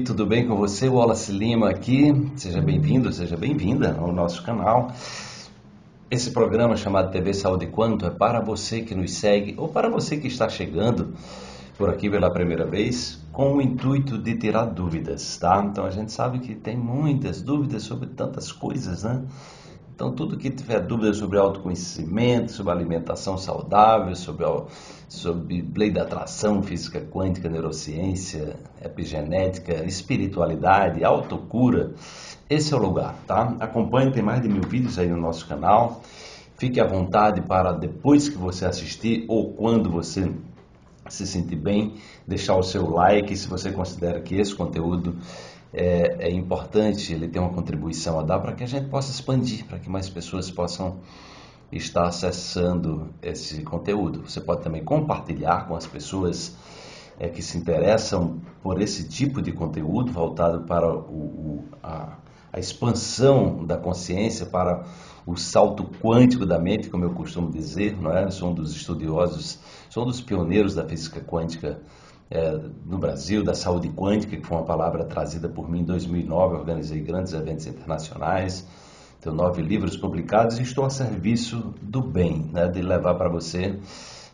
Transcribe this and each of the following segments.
Oi, tudo bem com você? Wallace Lima aqui. Seja bem-vindo, seja bem-vinda ao nosso canal. Esse programa chamado TV Saúde Quanto é para você que nos segue ou para você que está chegando por aqui pela primeira vez com o intuito de tirar dúvidas, tá? Então a gente sabe que tem muitas dúvidas sobre tantas coisas, né? Então, tudo que tiver dúvida sobre autoconhecimento, sobre alimentação saudável, sobre, sobre lei da atração, física quântica, neurociência, epigenética, espiritualidade, autocura, esse é o lugar, tá? Acompanhe, tem mais de mil vídeos aí no nosso canal. Fique à vontade para depois que você assistir ou quando você se sentir bem, deixar o seu like se você considera que esse conteúdo é, é importante, ele tem uma contribuição a dar para que a gente possa expandir, para que mais pessoas possam estar acessando esse conteúdo. Você pode também compartilhar com as pessoas é, que se interessam por esse tipo de conteúdo voltado para o, o, a, a, expansão da consciência, para o salto quântico da mente, como eu costumo dizer. Não é? Sou um dos estudiosos, sou um dos pioneiros da física quântica é, no Brasil, da saúde quântica, que foi uma palavra trazida por mim em 2009. organizei grandes eventos internacionais, tenho nove livros publicados e estou a serviço do bem, né, de levar para você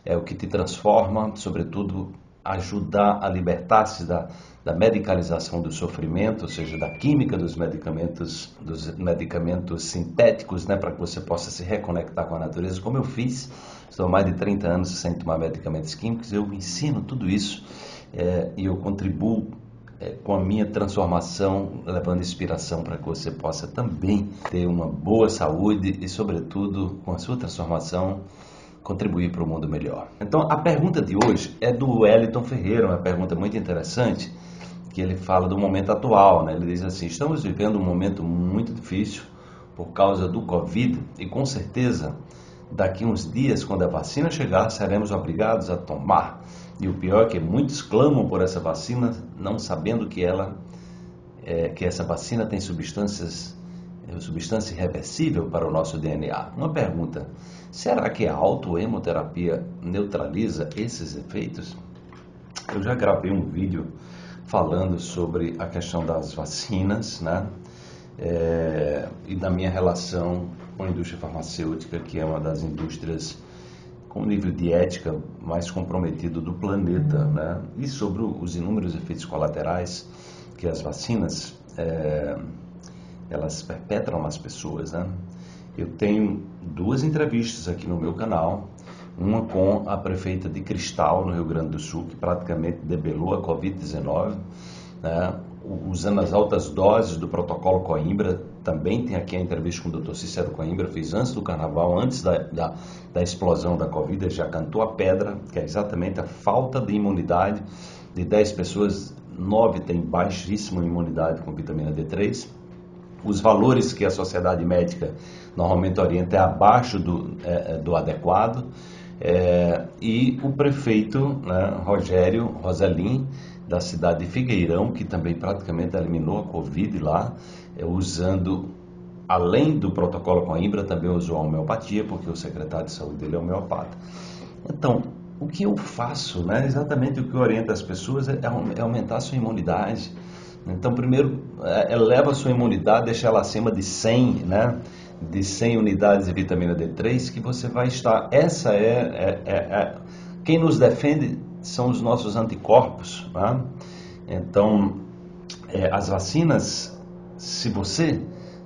é, o que te transforma, sobretudo ajudar a libertar-se da, da medicalização do sofrimento, ou seja, da química dos medicamentos, dos medicamentos sintéticos, né, para que você possa se reconectar com a natureza, como eu fiz. Estou há mais de 30 anos sem tomar medicamentos químicos, eu ensino tudo isso é, e eu contribuo é, com a minha transformação, levando inspiração para que você possa também ter uma boa saúde e, sobretudo, com a sua transformação, contribuir para o mundo melhor. Então, a pergunta de hoje é do Wellington Ferreira, uma pergunta muito interessante, que ele fala do momento atual. Né? Ele diz assim: estamos vivendo um momento muito difícil por causa do Covid e, com certeza, daqui uns dias, quando a vacina chegar, seremos obrigados a tomar. E o pior é que muitos clamam por essa vacina, não sabendo que ela, é, que essa vacina tem substâncias substância irreversível para o nosso DNA. Uma pergunta: será que a autoemoterapia neutraliza esses efeitos? Eu já gravei um vídeo falando sobre a questão das vacinas, né? É, e da minha relação com a indústria farmacêutica, que é uma das indústrias com nível de ética mais comprometido do planeta, né? E sobre os inúmeros efeitos colaterais que as vacinas é, elas perpetram nas pessoas, né? Eu tenho duas entrevistas aqui no meu canal, uma com a prefeita de Cristal, no Rio Grande do Sul, que praticamente debelou a Covid-19, né? usando as altas doses do protocolo Coimbra. Também tem aqui a entrevista com o Dr. Cícero Coimbra, fiz antes do carnaval, antes da, da, da explosão da Covid, já cantou a pedra, que é exatamente a falta de imunidade. De 10 pessoas, 9 têm baixíssima imunidade com vitamina D3 os valores que a sociedade médica normalmente orienta é abaixo do, é, é, do adequado. É, e o prefeito né, Rogério Rosalim, da cidade de Figueirão, que também praticamente eliminou a Covid lá, é, usando, além do protocolo com a Imbra, também usou a homeopatia, porque o secretário de saúde dele é homeopata. Então, o que eu faço, né, exatamente o que orienta as pessoas é, é aumentar a sua imunidade, então, primeiro, é, eleva a sua imunidade, deixa ela acima de 100, né? De 100 unidades de vitamina D3, que você vai estar. Essa é, é, é, é quem nos defende são os nossos anticorpos, né? Então, é, as vacinas, se você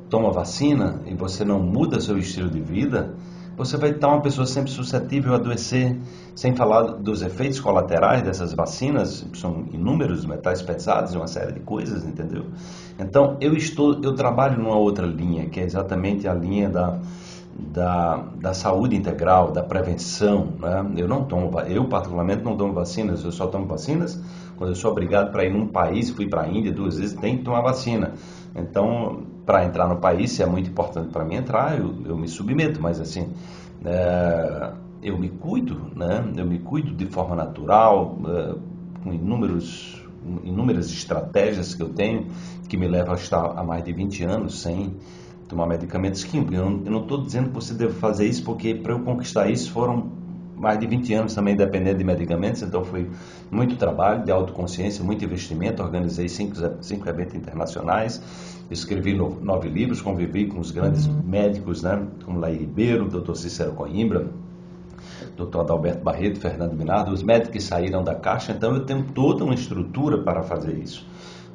toma vacina e você não muda seu estilo de vida, você vai estar uma pessoa sempre suscetível a adoecer, sem falar dos efeitos colaterais dessas vacinas, são inúmeros metais pesados uma série de coisas, entendeu? Então, eu estou, eu trabalho numa outra linha, que é exatamente a linha da, da, da saúde integral, da prevenção, né? Eu não tomo, eu particularmente não tomo vacinas, eu só tomo vacinas quando eu sou obrigado para ir num país, fui para a Índia duas vezes, tem que tomar vacina. Então, para entrar no país, se é muito importante para mim entrar, eu, eu me submeto, mas assim, é, eu me cuido, né? eu me cuido de forma natural, é, com inúmeros, inúmeras estratégias que eu tenho, que me levam a estar há mais de 20 anos sem tomar medicamentos químicos. Eu não estou dizendo que você deve fazer isso, porque para eu conquistar isso foram mais de 20 anos também dependendo de medicamentos, então foi muito trabalho de autoconsciência, muito investimento. Organizei cinco, cinco eventos internacionais, escrevi nove livros, convivi com os grandes uhum. médicos, né, como Laí Ribeiro, Dr. Cícero Coimbra, Dr. Adalberto Barreto, Fernando Minardo, os médicos que saíram da caixa, então eu tenho toda uma estrutura para fazer isso.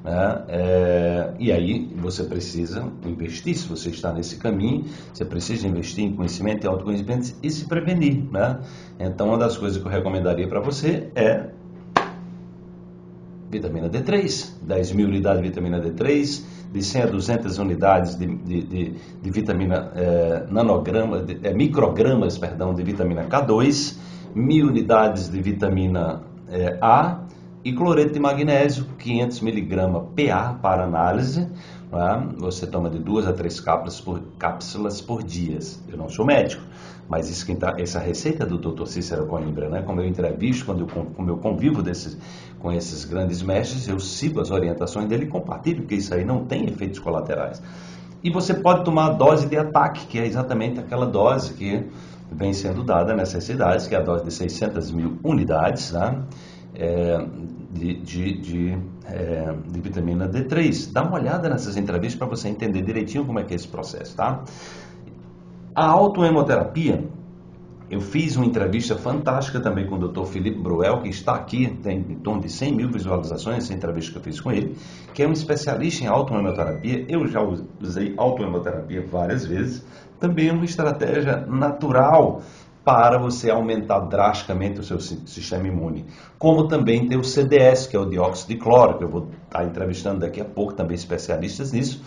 Né? É, e aí você precisa investir, se você está nesse caminho, você precisa investir em conhecimento e autoconhecimento e se prevenir. Né? Então, uma das coisas que eu recomendaria para você é vitamina D3, 10 mil unidades de vitamina D3, de 100 a 200 unidades de, de, de, de vitamina é, nanograma, de, é, microgramas, perdão, de vitamina K2, mil unidades de vitamina é, A e cloreto de magnésio, 500 miligramas PA para análise. É? Você toma de duas a três cápsulas por, cápsulas por dia. Eu não sou médico, mas isso tá, essa receita do Dr. Cícero Coimbra, né? como eu entrevisto, quando eu, como eu convivo desses, com esses grandes mestres, eu sigo as orientações dele e compartilho, porque isso aí não tem efeitos colaterais. E você pode tomar a dose de ataque, que é exatamente aquela dose que vem sendo dada nessas cidades, que é a dose de 600 mil unidades, né? é, de, de, de, é, de, vitamina D3. Dá uma olhada nessas entrevistas para você entender direitinho como é que é esse processo, tá? A autoemoterapia, eu fiz uma entrevista fantástica também com o Dr. Felipe Bruel, que está aqui, tem em torno de 100 mil visualizações, essa entrevista que eu fiz com ele, que é um especialista em autoemoterapia. Eu já usei autoemoterapia várias vezes, também é uma estratégia natural para você aumentar drasticamente o seu sistema imune. Como também tem o CDS, que é o dióxido de cloro, que eu vou estar entrevistando daqui a pouco também especialistas nisso.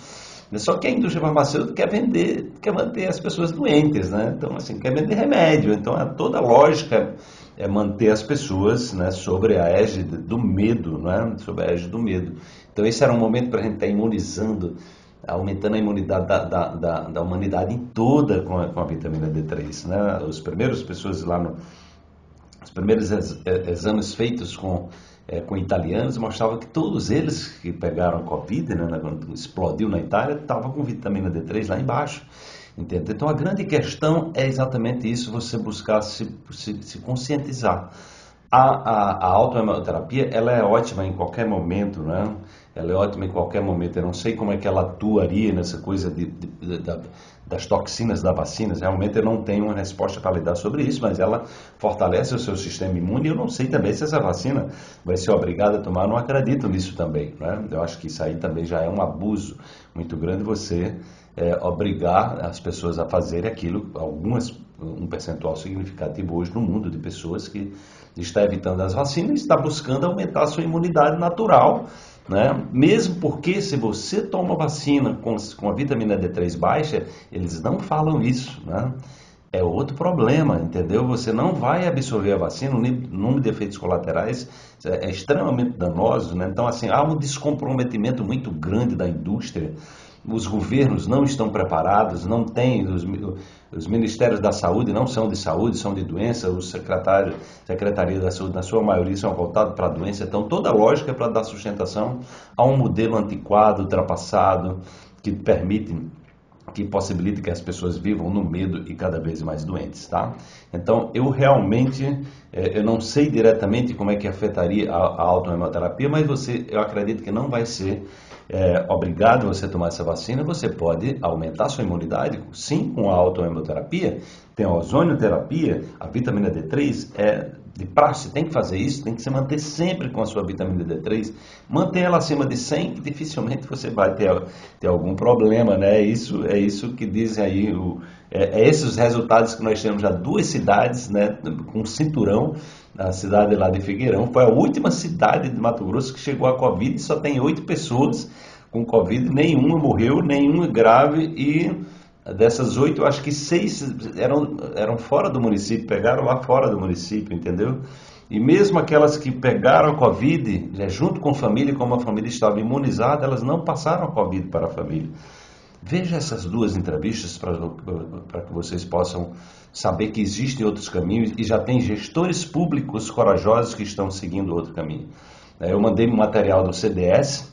Só que a indústria farmacêutica quer vender, quer manter as pessoas doentes, né? Então, assim, quer vender remédio. Então, é toda a lógica é manter as pessoas né, sobre a égide do medo, né? Sobre a égide do medo. Então, esse era um momento para a gente estar imunizando aumentando a imunidade da, da, da, da humanidade toda com a, com a, vitamina D3. Né? Os primeiros pessoas lá no, os primeiros ex, exames feitos com, é, com italianos mostravam que todos eles que pegaram Covid, né, quando explodiu na Itália, estavam com vitamina D3 lá embaixo. Entende? Então a grande questão é exatamente isso, você buscar se, se, se conscientizar. A, a, a ela é ótima em qualquer momento, né? Ela é ótima em qualquer momento. Eu não sei como é que ela atuaria nessa coisa de, de, de, das toxinas da vacina. Realmente eu não tenho uma resposta para lhe dar sobre isso, mas ela fortalece o seu sistema imune. Eu não sei também se essa vacina vai ser obrigada a tomar. Eu não acredito nisso também. Né? Eu acho que isso aí também já é um abuso muito grande você é, obrigar as pessoas a fazerem aquilo. Algumas, um percentual significativo hoje no mundo de pessoas que está evitando as vacinas e está buscando aumentar a sua imunidade natural né? Mesmo porque se você toma vacina com, com a vitamina D3 baixa, eles não falam isso. Né? É outro problema, entendeu? Você não vai absorver a vacina, o número de efeitos colaterais é, é extremamente danoso. Né? Então, assim, há um descomprometimento muito grande da indústria os governos não estão preparados, não têm, os, os, ministérios da saúde não são de saúde, são de doença, os secretários, secretaria da saúde, na sua maioria, são voltados para a doença. Então, toda a lógica é para dar sustentação a um modelo antiquado, ultrapassado, que permite que possibilite que as pessoas vivam no medo e cada vez mais doentes, tá? Então, eu realmente, é, eu não sei diretamente como é que afetaria a, a autohemoterapia, mas você, eu acredito que não vai ser é, obrigado você tomar essa vacina, você pode aumentar sua imunidade, sim, com a autohemoterapia, tem a ozonioterapia, a vitamina D3 é de praxe, tem que fazer isso, tem que se manter sempre com a sua vitamina D3, manter ela acima de 100, que dificilmente você vai ter, ter algum problema, né? Isso, é isso que dizem aí, o, é, é esses os resultados que nós temos já duas cidades, né, com cinturão, a cidade lá de Figueirão, foi a última cidade de Mato Grosso que chegou a Covid só tem oito pessoas com Covid, nenhuma morreu, nenhuma grave e dessas oito, acho que seis eram, eram fora do município, pegaram lá fora do município, entendeu? E mesmo aquelas que pegaram a Covid, né, junto com a família, como a família estava imunizada, elas não passaram a Covid para a família. Veja essas duas entrevistas para que vocês possam saber que existem outros caminhos e já tem gestores públicos corajosos que estão seguindo outro caminho. Eu mandei material do CDS,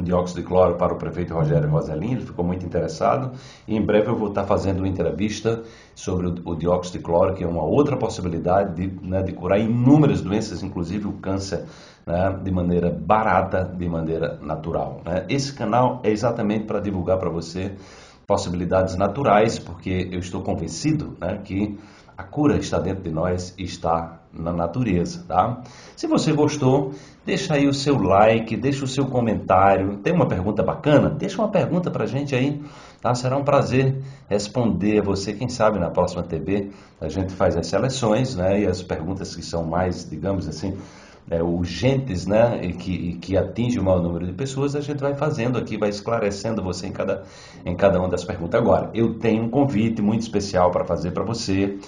dióxido de cloro para o prefeito Rogério Roselin, ele ficou muito interessado e em breve eu vou estar fazendo uma entrevista sobre o, o dióxido de cloro, que é uma outra possibilidade de, né, de curar inúmeras doenças, inclusive o câncer, né, de maneira barata, de maneira natural. Né? Esse canal é exatamente para divulgar para você possibilidades naturais, porque eu estou convencido né, que a cura está dentro de nós e está na natureza, tá? Se você gostou, deixa aí o seu like, deixa o seu comentário. Tem uma pergunta bacana? Deixa uma pergunta pra gente aí, tá? Será um prazer responder a você. Quem sabe na próxima TV a gente faz as seleções, né? E as perguntas que são mais, digamos assim, é, urgentes, né, e que, e que atinge o maior número de pessoas, a gente vai fazendo aqui, vai esclarecendo você em cada, em cada uma das perguntas. Agora, eu tenho um convite muito especial para fazer para você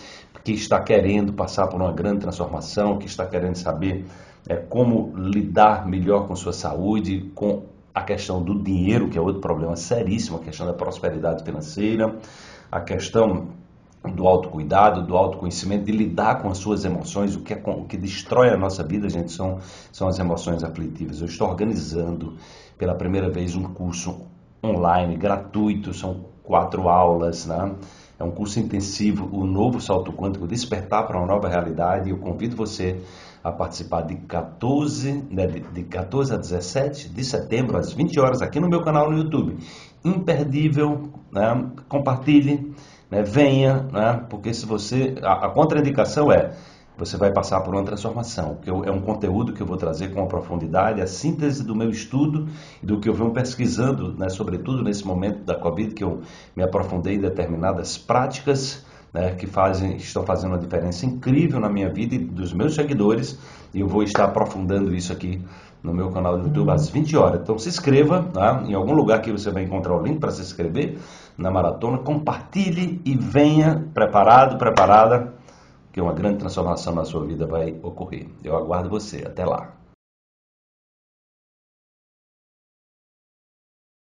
que está querendo passar por uma grande transformação, que está querendo saber é, como lidar melhor com sua saúde, com a questão do dinheiro, que é outro problema seríssimo, a questão da prosperidade financeira, a questão do autocuidado, do autoconhecimento, de lidar com as suas emoções, o que, é, o que destrói a nossa vida, gente, são, são as emoções aflitivas. Eu estou organizando pela primeira vez um curso online, gratuito, são quatro aulas, né? É um curso intensivo, o novo salto quântico, despertar para uma nova realidade. Eu convido você a participar de 14, né, de 14 a 17 de setembro, às 20 horas, aqui no meu canal no YouTube. Imperdível, né? compartilhe né? Venha, né? porque se você. A, a contraindicação é você vai passar por uma transformação, que é um conteúdo que eu vou trazer com profundidade, a síntese do meu estudo e do que eu venho pesquisando, né, sobretudo nesse momento da Covid, que eu me aprofundei em determinadas práticas né, que fazem, estão fazendo uma diferença incrível na minha vida e dos meus seguidores, e eu vou estar aprofundando isso aqui no meu canal do YouTube às 20 horas. Então se inscreva, tá? em algum lugar que você vai encontrar o link para se inscrever na maratona, compartilhe e venha preparado, preparada, que uma grande transformação na sua vida vai ocorrer. Eu aguardo você. Até lá.